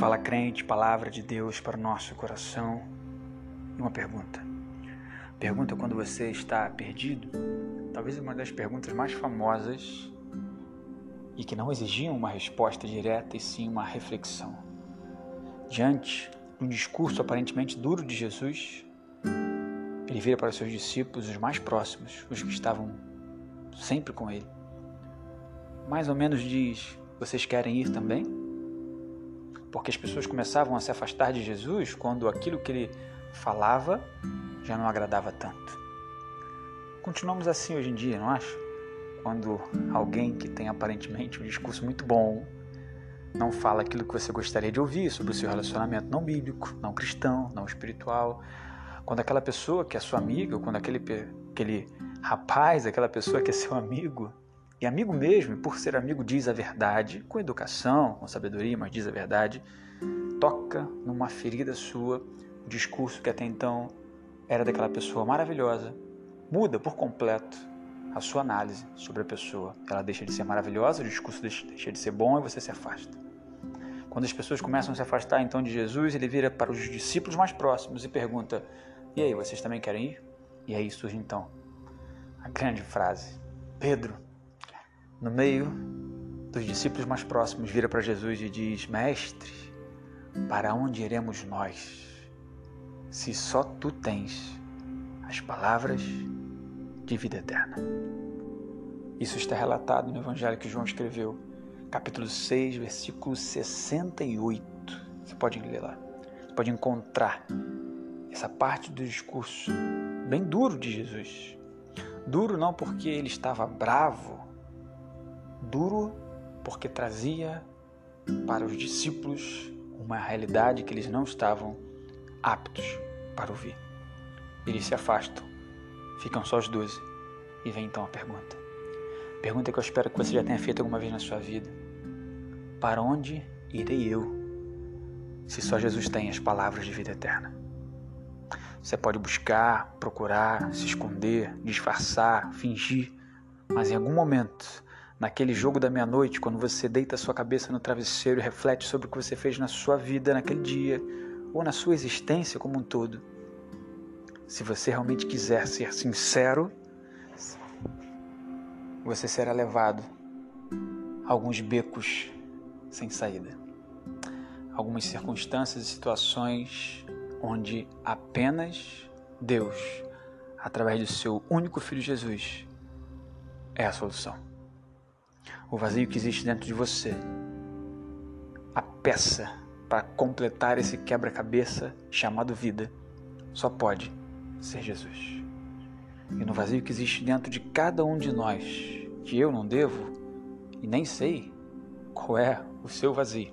Fala crente, palavra de Deus para o nosso coração. E uma pergunta. Pergunta quando você está perdido. Talvez uma das perguntas mais famosas e que não exigiam uma resposta direta e sim uma reflexão. Diante de um discurso aparentemente duro de Jesus, ele vira para seus discípulos, os mais próximos, os que estavam sempre com ele. Mais ou menos diz: Vocês querem ir também? Porque as pessoas começavam a se afastar de Jesus quando aquilo que ele falava já não agradava tanto. Continuamos assim hoje em dia, não acha? Quando alguém que tem aparentemente um discurso muito bom não fala aquilo que você gostaria de ouvir sobre o seu relacionamento não bíblico, não cristão, não espiritual, quando aquela pessoa que é sua amiga, quando aquele, aquele rapaz, aquela pessoa que é seu amigo, e amigo mesmo, por ser amigo diz a verdade, com educação, com sabedoria, mas diz a verdade, toca numa ferida sua, o discurso que até então era daquela pessoa maravilhosa, muda por completo a sua análise sobre a pessoa. Ela deixa de ser maravilhosa, o discurso deixa de ser bom e você se afasta. Quando as pessoas começam a se afastar então de Jesus, ele vira para os discípulos mais próximos e pergunta: E aí, vocês também querem ir? E aí surge então a grande frase: Pedro, no meio dos discípulos mais próximos, vira para Jesus e diz: Mestre, para onde iremos nós, se só tu tens as palavras de vida eterna? Isso está relatado no Evangelho que João escreveu, capítulo 6, versículo 68. Você pode ler lá. Você pode encontrar essa parte do discurso bem duro de Jesus. Duro não porque ele estava bravo, duro porque trazia para os discípulos uma realidade que eles não estavam aptos para ouvir. Eles se afastam, ficam só os doze. E vem então a pergunta. Pergunta que eu espero que você já tenha feito alguma vez na sua vida. Para onde irei eu, se só Jesus tem as palavras de vida eterna? Você pode buscar, procurar, se esconder, disfarçar, fingir, mas em algum momento, naquele jogo da meia-noite, quando você deita sua cabeça no travesseiro e reflete sobre o que você fez na sua vida naquele dia ou na sua existência como um todo, se você realmente quiser ser sincero, você será levado a alguns becos sem saída, algumas circunstâncias e situações onde apenas Deus, através do seu único Filho Jesus, é a solução. O vazio que existe dentro de você, a peça para completar esse quebra-cabeça chamado vida, só pode ser Jesus. E no vazio que existe dentro de cada um de nós, que eu não devo e nem sei qual é o seu vazio,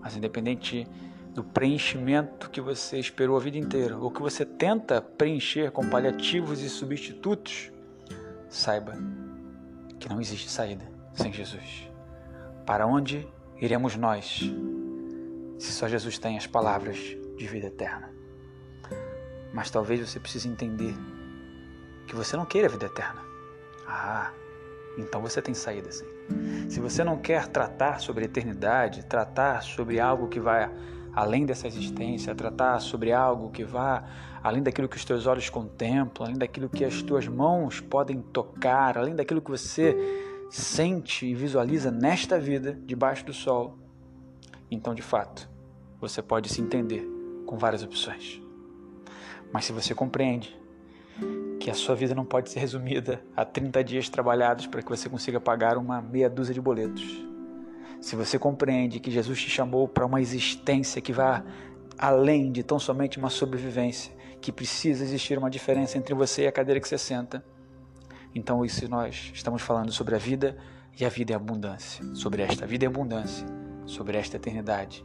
mas independente do preenchimento que você esperou a vida inteira, ou que você tenta preencher com paliativos e substitutos, saiba que não existe saída sem Jesus. Para onde iremos nós, se só Jesus tem as palavras de vida eterna? Mas talvez você precise entender que você não queira a vida eterna. Ah, então você tem saída sim. Se você não quer tratar sobre a eternidade, tratar sobre algo que vai além dessa existência, tratar sobre algo que vá além daquilo que os teus olhos contemplam, além daquilo que as tuas mãos podem tocar, além daquilo que você sente e visualiza nesta vida, debaixo do sol. Então, de fato, você pode se entender com várias opções. Mas se você compreende que a sua vida não pode ser resumida a 30 dias trabalhados para que você consiga pagar uma meia dúzia de boletos, se você compreende que Jesus te chamou para uma existência que vá além de tão somente uma sobrevivência, que precisa existir uma diferença entre você e a cadeira que você senta, então isso nós estamos falando sobre a vida e a vida em abundância, sobre esta vida em abundância, sobre esta eternidade.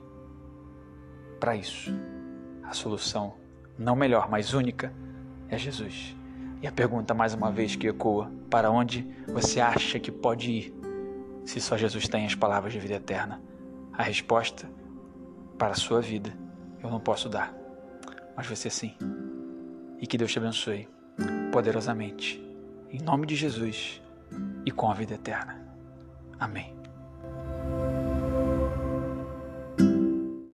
Para isso, a solução, não melhor, mas única, é Jesus. E a pergunta mais uma vez que ecoa: para onde você acha que pode ir? se só Jesus tem as palavras de vida eterna? A resposta para a sua vida eu não posso dar, mas você sim. E que Deus te abençoe poderosamente, em nome de Jesus e com a vida eterna. Amém.